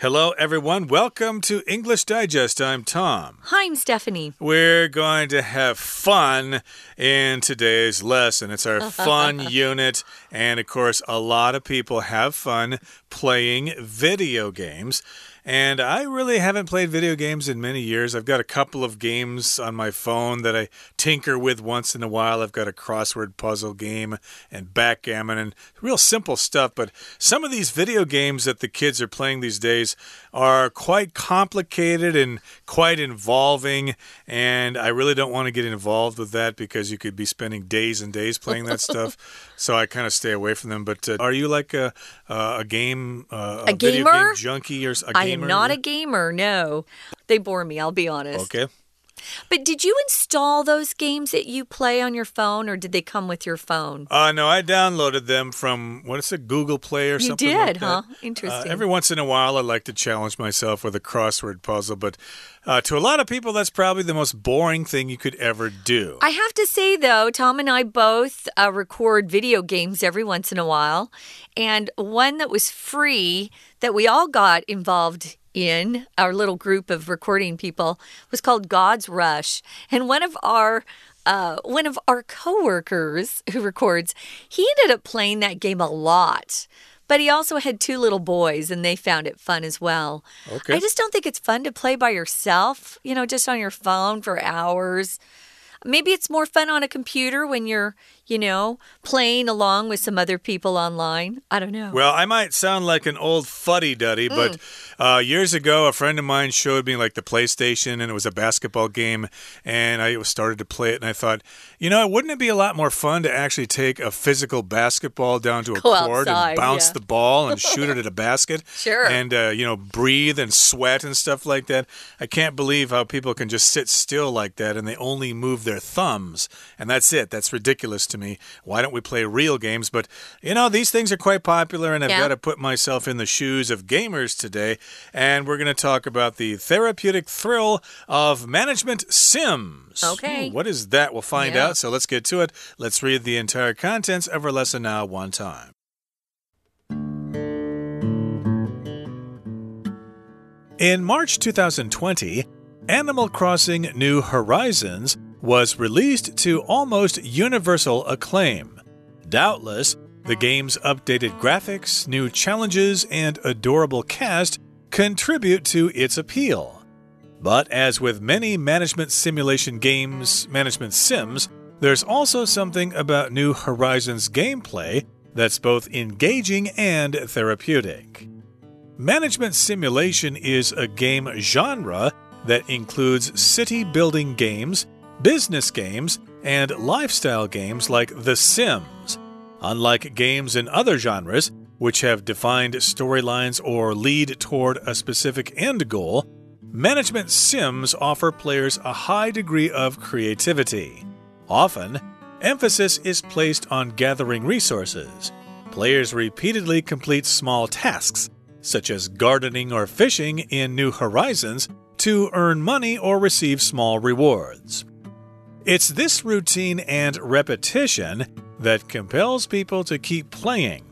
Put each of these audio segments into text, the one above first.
Hello, everyone. Welcome to English Digest. I'm Tom. Hi, I'm Stephanie. We're going to have fun in today's lesson. It's our fun unit. And of course, a lot of people have fun playing video games. And I really haven't played video games in many years. I've got a couple of games on my phone that I tinker with once in a while. I've got a crossword puzzle game and backgammon and real simple stuff. But some of these video games that the kids are playing these days are quite complicated and quite involving. And I really don't want to get involved with that because you could be spending days and days playing that stuff. So I kind of stay away from them. But uh, are you like a, a game, uh, a, a video gamer? game junkie or a gamer? I am not a gamer, no. They bore me, I'll be honest. Okay. But did you install those games that you play on your phone or did they come with your phone? Uh, no, I downloaded them from what is it, Google Play or You something. did, like huh? that. Interesting. Uh, every once in a while, I like to challenge myself with a crossword puzzle, but uh, to a lot of people, that's probably the most boring thing you could ever do. I have to say, though, Tom and I both uh, record video games every once in a while. And one that was free that we all got involved in, our little group of recording people, was called God's Rush. And one of our uh, one of our coworkers who records, he ended up playing that game a lot. But he also had two little boys, and they found it fun as well. Okay. I just don't think it's fun to play by yourself, you know, just on your phone for hours. Maybe it's more fun on a computer when you're, you know, playing along with some other people online. I don't know. Well, I might sound like an old fuddy duddy, but uh, years ago, a friend of mine showed me like the PlayStation, and it was a basketball game, and I started to play it, and I thought, you know, wouldn't it be a lot more fun to actually take a physical basketball down to a Go court outside, and bounce yeah. the ball and shoot it at a basket? Sure. And, uh, you know, breathe and sweat and stuff like that. I can't believe how people can just sit still like that and they only move their thumbs, and that's it. That's ridiculous to me. Why don't we play real games? But, you know, these things are quite popular, and I've Yeah. got to put myself in the shoes of gamers today. And we're going to talk about the therapeutic thrill of management sims. Okay. Ooh, what is that? We'll find Yeah. out. So let's get to it. Let's read the entire contents of our lesson now, one time. In March 2020, Animal Crossing New Horizons was released to almost universal acclaim. Doubtless, the game's updated graphics, new challenges, and adorable cast contribute to its appeal. But as with many management simulation games, management sims, there's also something about New Horizons gameplay that's both engaging and therapeutic. Management simulation is a game genre that includes city building games, business games, and lifestyle games like The Sims. Unlike games in other genres, which have defined storylines or lead toward a specific end goal, management sims offer players a high degree of creativity. Often, emphasis is placed on gathering resources. Players repeatedly complete small tasks, such as gardening or fishing in New Horizons, to earn money or receive small rewards. It's this routine and repetition that compels people to keep playing.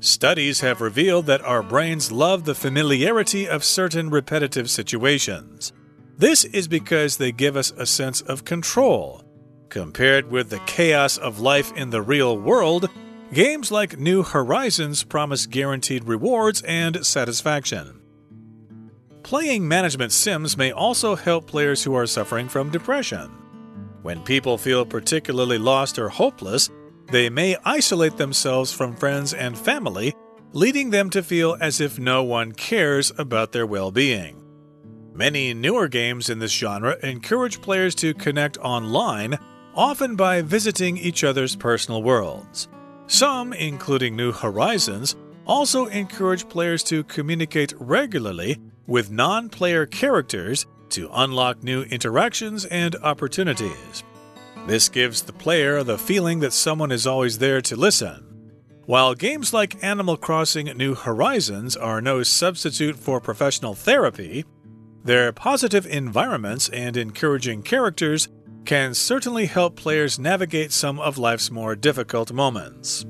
Studies have revealed that our brains love the familiarity of certain repetitive situations. This is because they give us a sense of control. Compared with the chaos of life in the real world, games like New Horizons promise guaranteed rewards and satisfaction. Playing management sims may also help players who are suffering from depression. When people feel particularly lost or hopeless, they may isolate themselves from friends and family, leading them to feel as if no one cares about their well being. Many newer games in this genre encourage players to connect online, often by visiting each other's personal worlds. Some, including New Horizons, also encourage players to communicate regularly with non player characters to unlock new interactions and opportunities. This gives the player the feeling that someone is always there to listen. While games like Animal Crossing New Horizons are no substitute for professional therapy, their positive environments and encouraging characters can certainly help players navigate some of life's more difficult moments.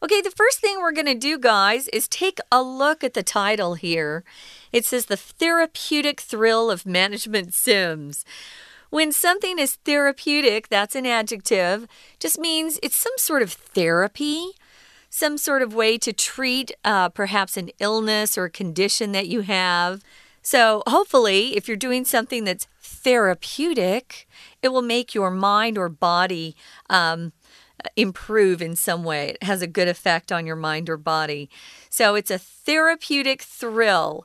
Okay, the first thing we're going to do, guys, is take a look at the title here. It says The Therapeutic Thrill of Management Sims. When something is therapeutic, that's an adjective, just means it's some sort of therapy, some sort of way to treat uh, perhaps an illness or a condition that you have. So, hopefully, if you're doing something that's therapeutic, it will make your mind or body um, improve in some way. It has a good effect on your mind or body. So it's a therapeutic thrill.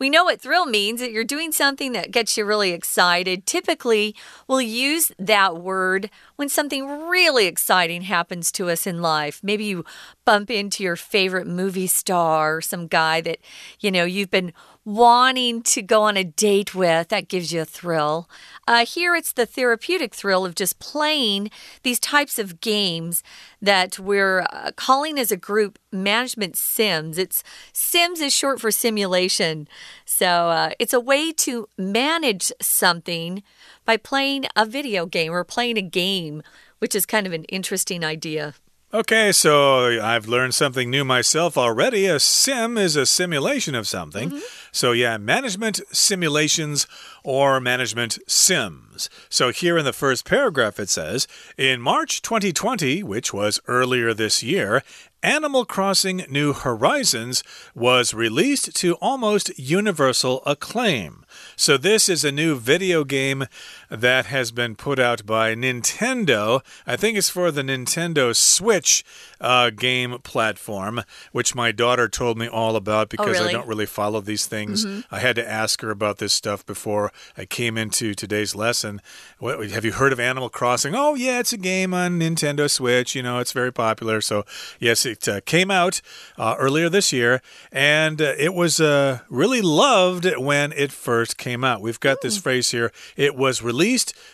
We know what thrill means that you're doing something that gets you really excited. Typically, we'll use that word when something really exciting happens to us in life. Maybe you bump into your favorite movie star or some guy that, you know, you've been wanting to go on a date with. That gives you a thrill. Uh, here, it's the therapeutic thrill of just playing these types of games that we're uh, calling as a group management sims. It's sims is short for simulation. So uh, it's a way to manage something by playing a video game or playing a game, which is kind of an interesting idea. Okay, so I've learned something new myself already. A sim is a simulation of something. Mm -hmm. So, yeah, management simulations or management sims. So, here in the first paragraph, it says In March 2020, which was earlier this year, Animal Crossing New Horizons was released to almost universal acclaim. So, this is a new video game that has been put out by Nintendo. I think it's for the Nintendo Switch uh, game platform, which my daughter told me all about oh, because oh, really? I don't really follow these things. Mm -hmm. I had to ask her about this stuff before I came into today's lesson. What, have you heard of Animal Crossing? Oh, yeah, it's a game on Nintendo Switch. You know, it's very popular. So, yes, it uh, came out uh, earlier this year, and uh, it was uh, really loved when it first came out. We've got this hmm. phrase here it was released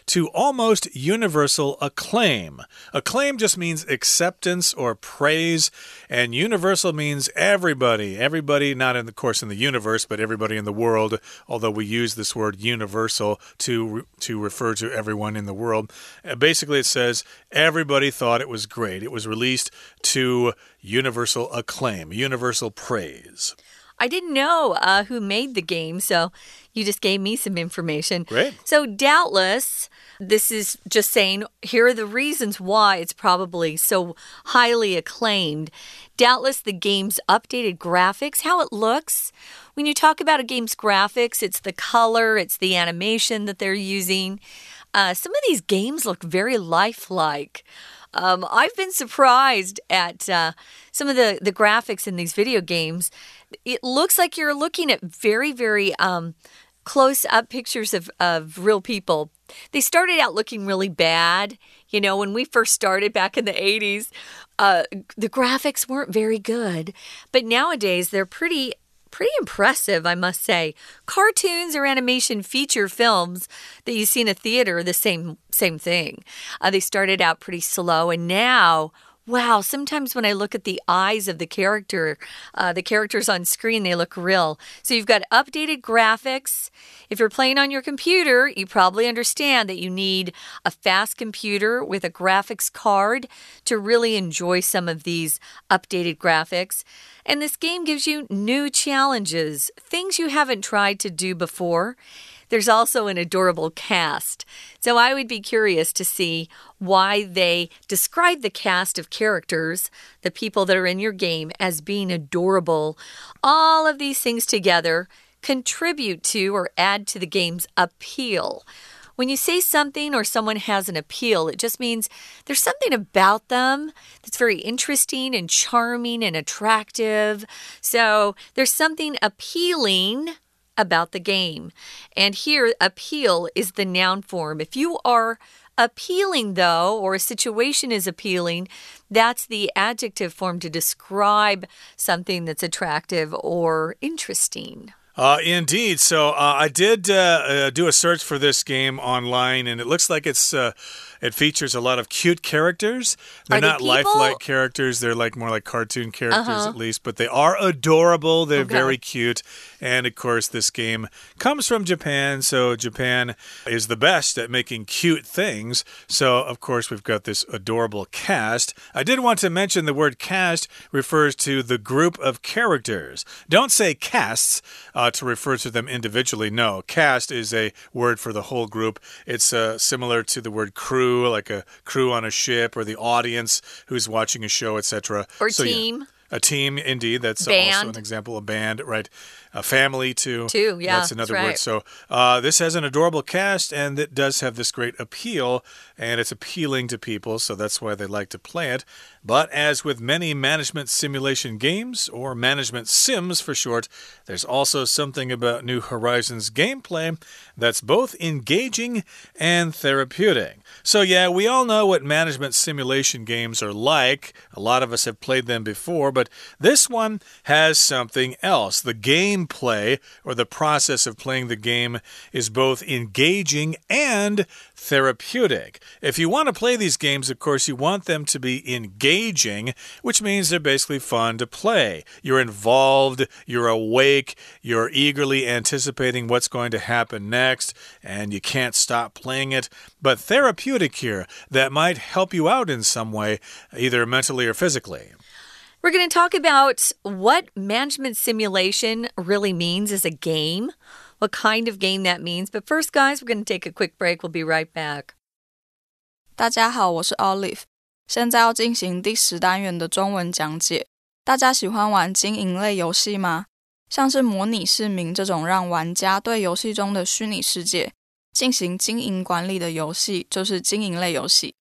to almost universal acclaim. Acclaim just means acceptance or praise, and universal means everybody. Everybody, not in the course in the universe, but everybody in the world, although we use this word universal to, to refer to everyone in the world. Uh, basically, it says everybody thought it was great. It was released to universal acclaim, universal praise. I didn't know uh, who made the game, so you just gave me some information. Great. So, doubtless, this is just saying here are the reasons why it's probably so highly acclaimed. Doubtless, the game's updated graphics, how it looks. When you talk about a game's graphics, it's the color, it's the animation that they're using. Uh, some of these games look very lifelike. Um, I've been surprised at uh, some of the, the graphics in these video games. It looks like you're looking at very, very um, close up pictures of, of real people. They started out looking really bad. You know, when we first started back in the 80s, uh, the graphics weren't very good. But nowadays, they're pretty pretty impressive, I must say. Cartoons or animation feature films that you see in a theater, the same same thing. Uh, they started out pretty slow, and now Wow, sometimes when I look at the eyes of the character, uh, the characters on screen, they look real. So you've got updated graphics. If you're playing on your computer, you probably understand that you need a fast computer with a graphics card to really enjoy some of these updated graphics. And this game gives you new challenges, things you haven't tried to do before. There's also an adorable cast. So I would be curious to see why they describe the cast of characters, the people that are in your game, as being adorable. All of these things together contribute to or add to the game's appeal. When you say something or someone has an appeal, it just means there's something about them that's very interesting and charming and attractive. So there's something appealing about the game. And here, appeal is the noun form. If you are appealing, though, or a situation is appealing, that's the adjective form to describe something that's attractive or interesting. Uh, indeed. So uh, I did uh, uh, do a search for this game online, and it looks like it's uh, it features a lot of cute characters. They're not lifelike characters. They're like more like cartoon characters -huh. at least, but they are adorable. They're Okay. very cute. And of course, this game comes from Japan, so Japan is the best at making cute things. So, of course, we've got this adorable cast. I did want to mention the word cast refers to the group of characters. Don't say casts uh, to refer to them individually. No, cast is a word for the whole group. It's uh, similar to the word crew, like a crew on a ship, or the audience who's watching a show, etc. Or So, yeah. team. A team, indeed. That's also an example. A band, right? A family, too. Too, yeah, That's another that's word. So uh, this has an adorable cast, and it does have this great appeal, and it's appealing to people, so that's why they like to play it. But as with many management simulation games, or management sims for short, there's also something about New Horizons gameplay that's both engaging and therapeutic. So, yeah, we all know what management simulation games are like. A lot of us have played them before, but this one has something else. The gameplay, or the process of playing the game, is both engaging and therapeutic. If you want to play these games, of course, you want them to be engaging, which means they're basically fun to play. You're involved, you're awake, you're eagerly anticipating what's going to happen next, and you can't stop playing it. But therapeutic here, that might help you out in some way, either mentally or physically. We're going to talk about what management simulation really means as a game, what kind of game that means. But first, guys, we're going to take a quick break. We'll be right back. 大家好，我是 Olive，现在要进行第十单元的中文讲解。大家喜欢玩经营类游戏吗？像是模拟市民这种让玩家对游戏中的虚拟世界进行经营管理的游戏，就是经营类游戏。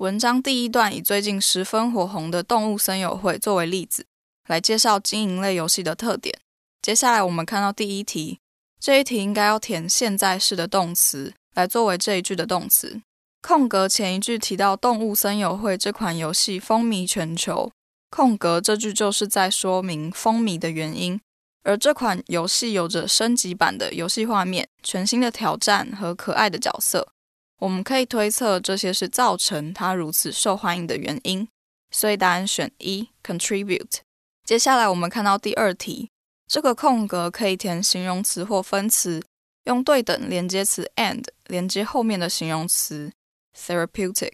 文章第一段以最近十分火红的动物森友会作为例子，来介绍经营类游戏的特点。接下来我们看到第一题，这一题应该要填现在式的动词来作为这一句的动词。空格前一句提到《动物森友会》这款游戏风靡全球，空格这句就是在说明风靡的原因。而这款游戏有着升级版的游戏画面、全新的挑战和可爱的角色。我们可以推测这些是造成它如此受欢迎的原因，所以答案选一，contribute。接下来我们看到第二题，这个空格可以填形容词或分词，用对等连接词 and 连接后面的形容词 therapeutic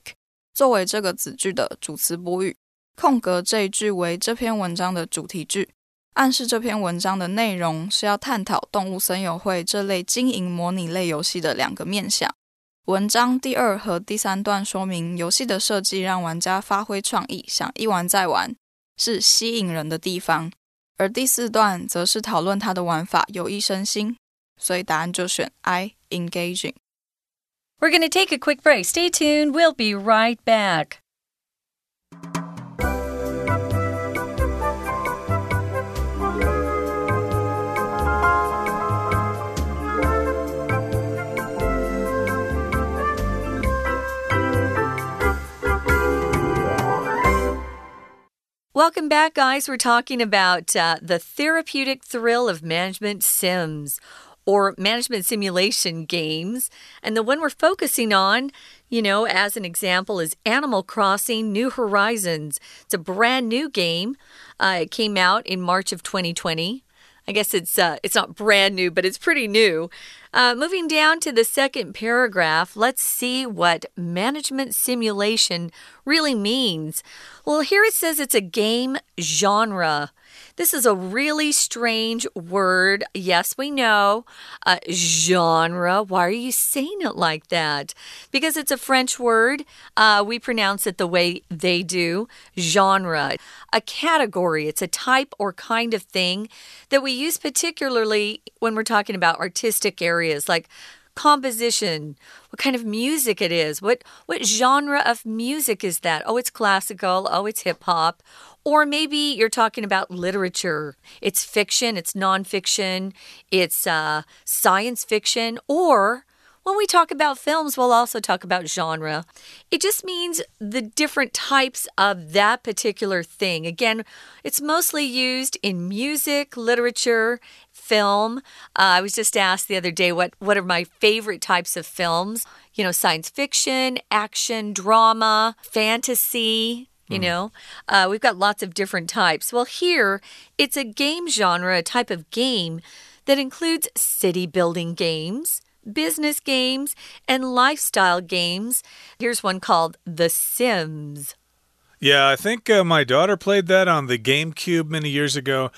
作为这个子句的主词补语。空格这一句为这篇文章的主题句，暗示这篇文章的内容是要探讨动物森友会这类经营模拟类游戏的两个面向。文章第二和第三段说明游戏的设计让玩家发挥创意，想一玩再玩是吸引人的地方，而第四段则是讨论它的玩法有益身心，所以答案就选 I engaging。 We're going to take a quick break. Stay tuned. We'll be right back. Welcome back, guys. We're talking about uh, the therapeutic thrill of management sims or management simulation games. And the one we're focusing on, you know, as an example, is Animal Crossing New Horizons. It's a brand new game. Uh, it came out in March of 2020. I guess it's uh, it's not brand new, but it's pretty new. Uh, moving down to the second paragraph, let's see what management simulation really means. Well, here it says it's a game genre. This is a really strange word. Yes, we know. Uh, genre. Why are you saying it like that? Because it's a French word. Uh, we pronounce it the way they do. Genre. A category. It's a type or kind of thing that we use particularly when we're talking about artistic areas like composition, what kind of music it is, what what genre of music is that? Oh, it's classical, oh, it's hip hop. Or maybe you're talking about literature. It's fiction, it's nonfiction, it's uh, science fiction, or When we talk about films, we'll also talk about genre. It just means the different types of that particular thing. Again, it's mostly used in music, literature, film. Uh, I was just asked the other day what, what are my favorite types of films? You know, science fiction, action, drama, fantasy. You mm. know, uh, we've got lots of different types. Well, here it's a game genre, a type of game that includes city building games, business games, and lifestyle games. Here's one called The Sims. Yeah, I think uh, my daughter played that on the GameCube many years ago.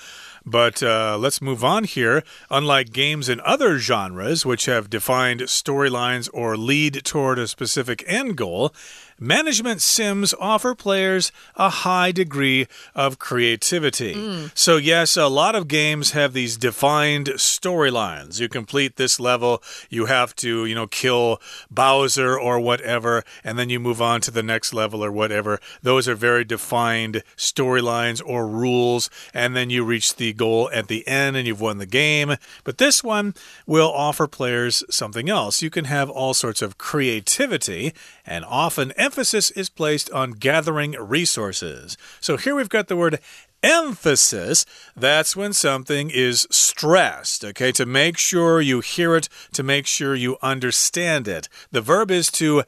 But uh, let's move on here. Unlike games in other genres, which have defined storylines or lead toward a specific end goal, management sims offer players a high degree of creativity. Mm. So, yes, a lot of games have these defined storylines. You complete this level, you have to, you know, kill Bowser or whatever, and then you move on to the next level or whatever. Those are very defined storylines or rules, and then you reach the goal at the end and you've won the game. But this one will offer players something else. You can have all sorts of creativity, and often emphasis is placed on gathering resources. So here we've got the word emphasis, that's when something is stressed, okay? To make sure you hear it, to make sure you understand it. The verb is to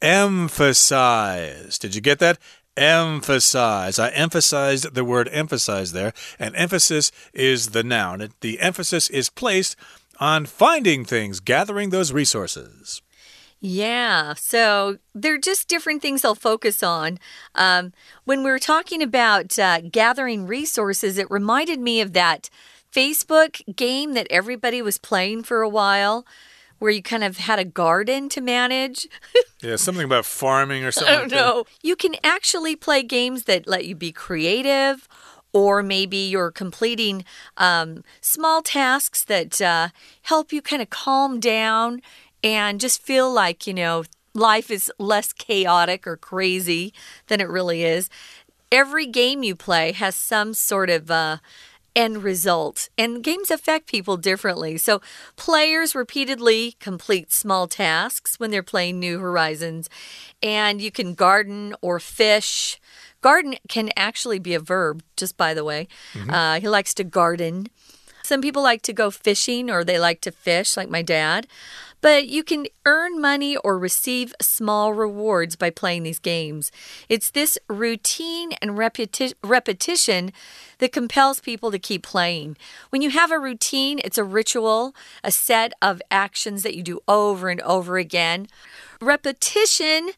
emphasize. Did you get that? emphasize. I emphasized the word emphasize there, and emphasis is the noun. The emphasis is placed on finding things, gathering those resources. Yeah, so they're just different things I'll focus on. Um, when we were talking about uh, gathering resources, it reminded me of that Facebook game that everybody was playing for a while where you kind of had a garden to manage. yeah, something about farming or something. I don't like know. You can actually play games that let you be creative. Or maybe you're completing um, small tasks that uh, help you kind of calm down and just feel like, you know, life is less chaotic or crazy than it really is. Every game you play has some sort of uh, end result. And games affect people differently. So, players repeatedly complete small tasks when they're playing New Horizons, and you can garden or fish. Garden can actually be a verb, just by the way. Mm -hmm. uh, he likes to garden. Some people like to go fishing or they like to fish, like my dad. But you can earn money or receive small rewards by playing these games. It's this routine and repeti repetition that compels people to keep playing. When you have a routine, it's a ritual, a set of actions that you do over and over again. Repetition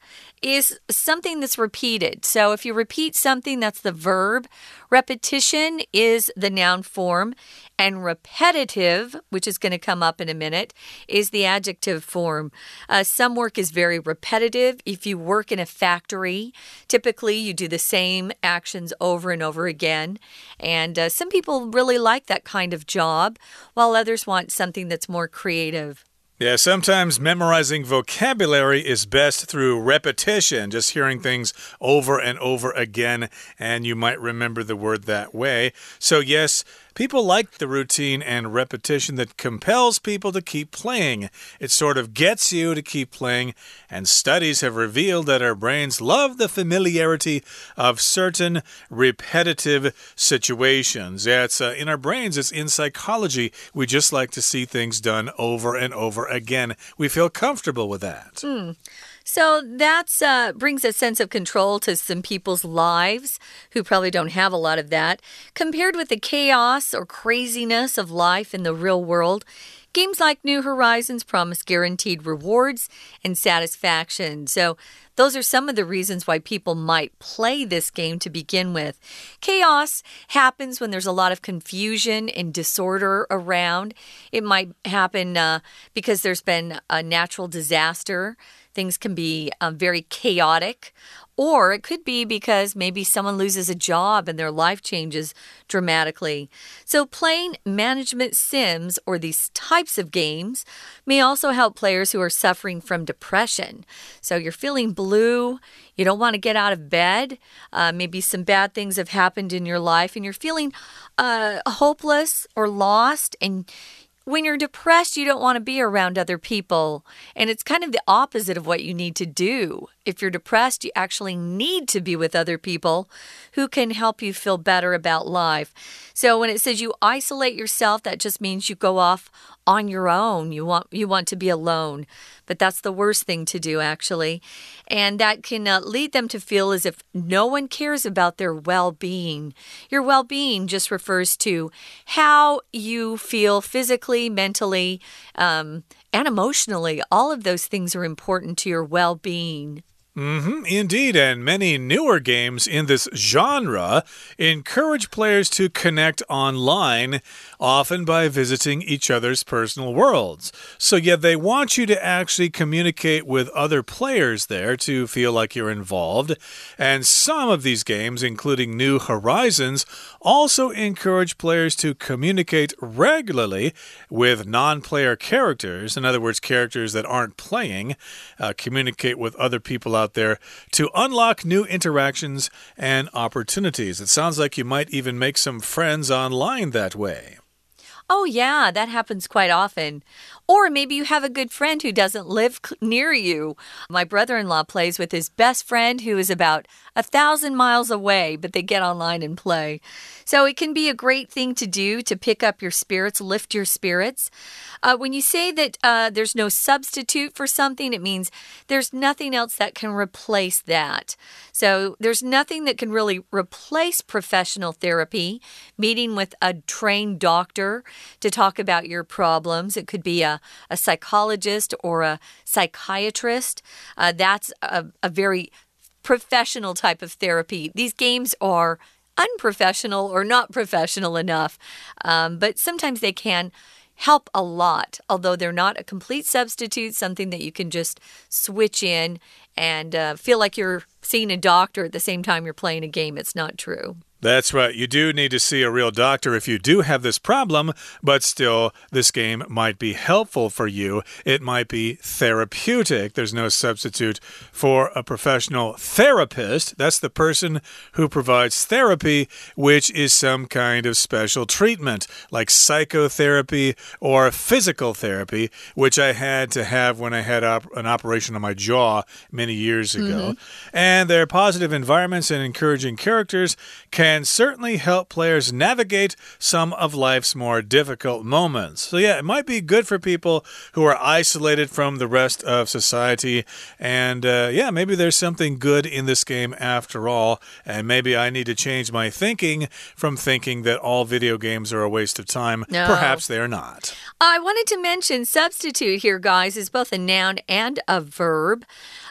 is something that's repeated. So if you repeat something, that's the verb. Repetition is the noun form. And repetitive, which is going to come up in a minute, is the adjective form. Uh, some work is very repetitive. If you work in a factory, typically you do the same actions over and over again. And uh, some people really like that kind of job, while others want something that's more creative. Yeah, sometimes memorizing vocabulary is best through repetition, just hearing things over and over again, and you might remember the word that way. So, yes, People like the routine and repetition that compels people to keep playing. It sort of gets you to keep playing, and studies have revealed that our brains love the familiarity of certain repetitive situations. Yeah, it's uh, in our brains, it's in psychology. We just like to see things done over and over again. We feel comfortable with that. Mm. So that uh, brings a sense of control to some people's lives who probably don't have a lot of that. Compared with the chaos or craziness of life in the real world, games like New Horizons promise guaranteed rewards and satisfaction. So, those are some of the reasons why people might play this game to begin with. Chaos happens when there's a lot of confusion and disorder around. It might happen uh, because there's been a natural disaster Things can be um, very chaotic, or it could be because maybe someone loses a job and their life changes dramatically. So, playing management sims or these types of games may also help players who are suffering from depression. So, you're feeling blue, you don't want to get out of bed, uh, maybe some bad things have happened in your life, and you're feeling uh, hopeless or lost, and when you're depressed, you don't want to be around other people. And it's kind of the opposite of what you need to do. If you're depressed, you actually need to be with other people who can help you feel better about life. So when it says you isolate yourself, that just means you go off on your own. You want you want to be alone, but that's the worst thing to do actually. And that can uh, lead them to feel as if no one cares about their well-being. Your well-being just refers to how you feel physically, mentally, um, and emotionally. All of those things are important to your well-being. Mm -hmm, indeed, and many newer games in this genre encourage players to connect online, often by visiting each other's personal worlds. So, yeah, they want you to actually communicate with other players there to feel like you're involved. And some of these games, including New Horizons, also encourage players to communicate regularly with non player characters. In other words, characters that aren't playing, uh, communicate with other people out out there to unlock new interactions and opportunities. It sounds like you might even make some friends online that way. Oh, yeah, that happens quite often. Or maybe you have a good friend who doesn't live near you. My brother in law plays with his best friend who is about a thousand miles away, but they get online and play. So it can be a great thing to do to pick up your spirits, lift your spirits. Uh, when you say that uh, there's no substitute for something, it means there's nothing else that can replace that. So there's nothing that can really replace professional therapy, meeting with a trained doctor to talk about your problems. It could be a, a psychologist or a psychiatrist. Uh, that's a, a very professional type of therapy. These games are unprofessional or not professional enough, um, but sometimes they can help a lot, although they're not a complete substitute, something that you can just switch in and uh, feel like you're seeing a doctor at the same time you're playing a game. It's not true. That's right. You do need to see a real doctor if you do have this problem, but still, this game might be helpful for you. It might be therapeutic. There's no substitute for a professional therapist. That's the person who provides therapy, which is some kind of special treatment, like psychotherapy or physical therapy, which I had to have when I had op an operation on my jaw many years ago. Mm -hmm. And their positive environments and encouraging characters can can certainly help players navigate some of life's more difficult moments. So, yeah, it might be good for people who are isolated from the rest of society. And, uh, yeah, maybe there's something good in this game after all. And maybe I need to change my thinking from thinking that all video games are a waste of time. No. Perhaps they're not. I wanted to mention substitute here, guys, is both a noun and a verb.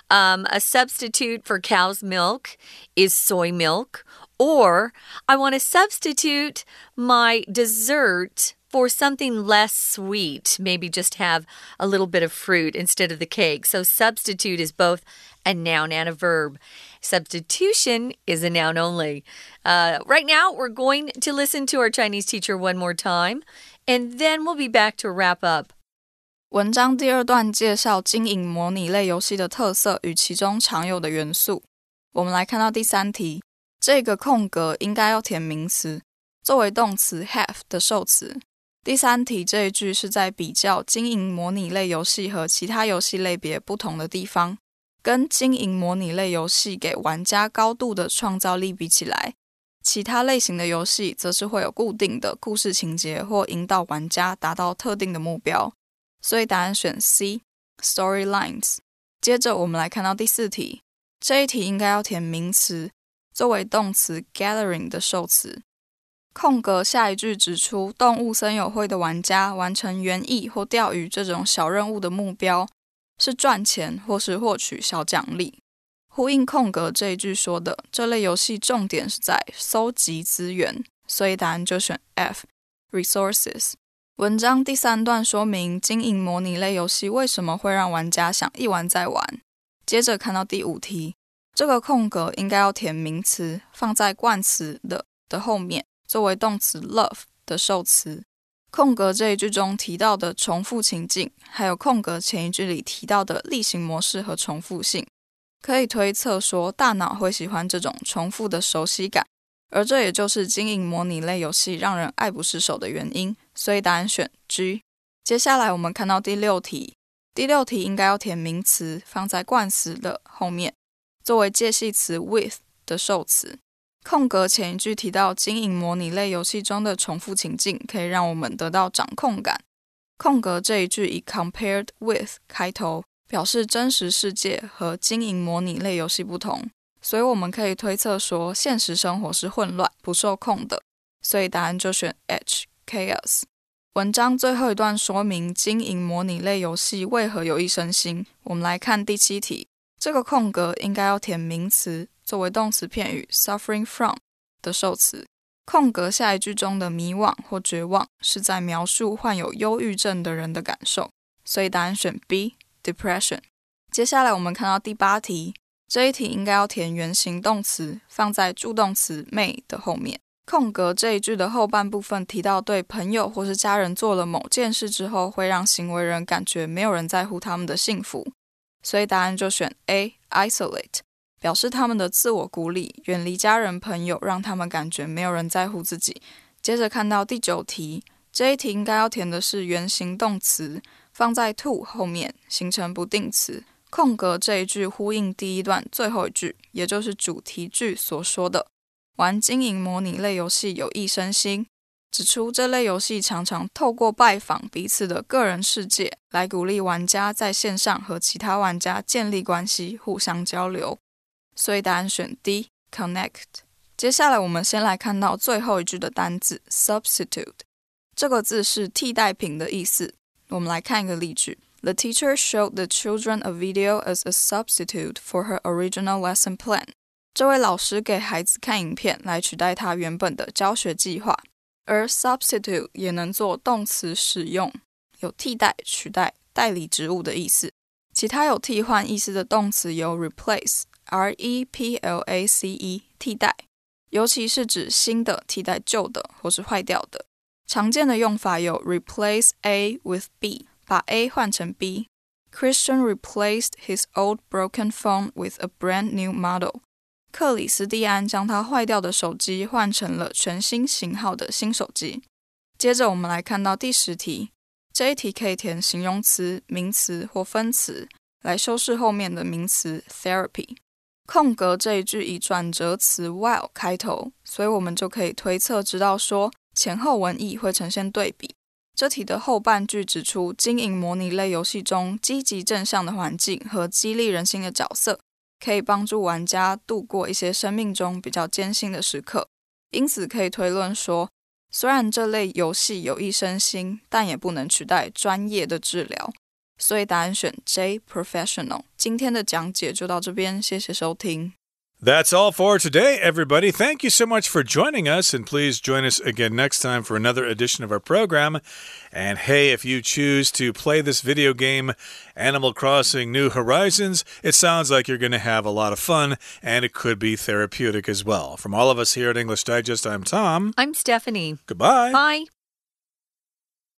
Um, a substitute for cow's milk is soy milk or I want to substitute my dessert for something less sweet. Maybe just have a little bit of fruit instead of the cake. So, substitute is both a noun and a verb. Substitution is a noun only. Uh, right now, we're going to listen to our Chinese teacher one more time, and then we'll be back to wrap up. 文章第二段介绍经营模拟类游戏的特色与其中常有的元素。我们来看到第三题。 这个空格应该要填名词，作为动词 have 的受词。第三题这一句是在比较经营模拟类游戏和其他游戏类别不同的地方。跟经营模拟类游戏给玩家高度的创造力比起来，其他类型的游戏则是会有固定的故事情节或引导玩家达到特定的目标。所以答案选 C，storylines。接着我们来看到第四题，这一题应该要填名词。作为动词 gathering 的受词，空格下一句指出，动物森友会的玩家完成园艺或钓鱼这种小任务的目标是赚钱或是获取小奖励。呼应空格这一句说的，这类游戏重点是在搜集资源，所以答案就选 F resources。文章第三段说明经营模拟类游戏为什么会让玩家想一玩再玩。接着看到第五题。这个空格应该要填名词，放在冠词的的后面，作为动词 love 的受词。空格这一句中提到的重复情境，还有空格前一句里提到的例行模式和重复性，可以推测说大脑会喜欢这种重复的熟悉感，而这也就是经营模拟类游戏让人爱不释手的原因。所以答案选 G 接下来我们看到第六题，第六题应该要填名词，放在冠词的后面，作为介系词 with 的受词。空格前一句提到经营模拟类游戏中的重复情境，可以让我们得到掌控感。空格这一句以 compared with 开头，表示真实世界和经营模拟类游戏不同，所以我们可以推测说现实生活是混乱、不受控的。所以答案就选 H chaos。文章最后一段说明经营模拟类游戏为何有益身心。我们来看第七题，这个空格应该要填名词作为动词片语 suffering from 的受词。空格下一句中的迷惘或绝望是在描述患有忧郁症的人的感受，所以答案选 B depression。接下来我们看到第八题，这一题应该要填原形动词放在助动词 may 的后面。空格这一句的后半部分提到，对朋友或是家人做了某件事之后，会让行为人感觉没有人在乎他们的幸福，所以答案就选 A，isolate，表示他们的自我孤立，远离家人朋友，让他们感觉没有人在乎自己。接着看到第九题，这一题应该要填的是原形动词放在 to 后面，形成不定词。空格这一句呼应第一段最后一句，也就是主题句所说的。玩经营模拟类游戏有益身心，指出这类游戏常常透过拜访彼此的个人世界，来鼓励玩家在线上和其他玩家建立关系，互相交流。所以答案选 D，connect。接下来我们先来看到最后一句的单字 substitute，这个字是替代品的意思。我们来看一个例句：The teacher showed the children a video as a substitute for her original lesson plan. 这位老师给孩子看影片来取代他原本的教学计划，而 substitute 也能做动词使用，有替代、取代、代理职务的意思。其他有替换意思的动词有 replace，r e p l a c e，替代，尤其是指新的替代旧的或是坏掉的。常见的用法有 replace A with B，把 A 换成 B。Christian replaced his old broken phone with a brand new model. 克里斯蒂安将他坏掉的手机换成了全新型号的新手机。接着，我们来看到第十题，这一题可以填形容词、名词或分词来修饰后面的名词 therapy。空格这一句以转折词 while 开头，所以我们就可以推测知道说前后文意会呈现对比。这题的后半句指出，经营模拟类游戏中积极正向的环境和激励人心的角色。可以帮助玩家度过一些生命中比较艰辛的时刻，因此可以推论说，虽然这类游戏有益身心，但也不能取代专业的治疗。所以答案选 J，professional。今天的讲解就到这边，谢谢收听。That's all for today, everybody. Thank you so much for joining us, and please join us again next time for another edition of our program. And hey, if you choose to play this video game, Animal Crossing New Horizons, it sounds like you're going to have a lot of fun, and it could be therapeutic as well. From all of us here at English Digest, I'm Tom. I'm Stephanie. Goodbye. Bye.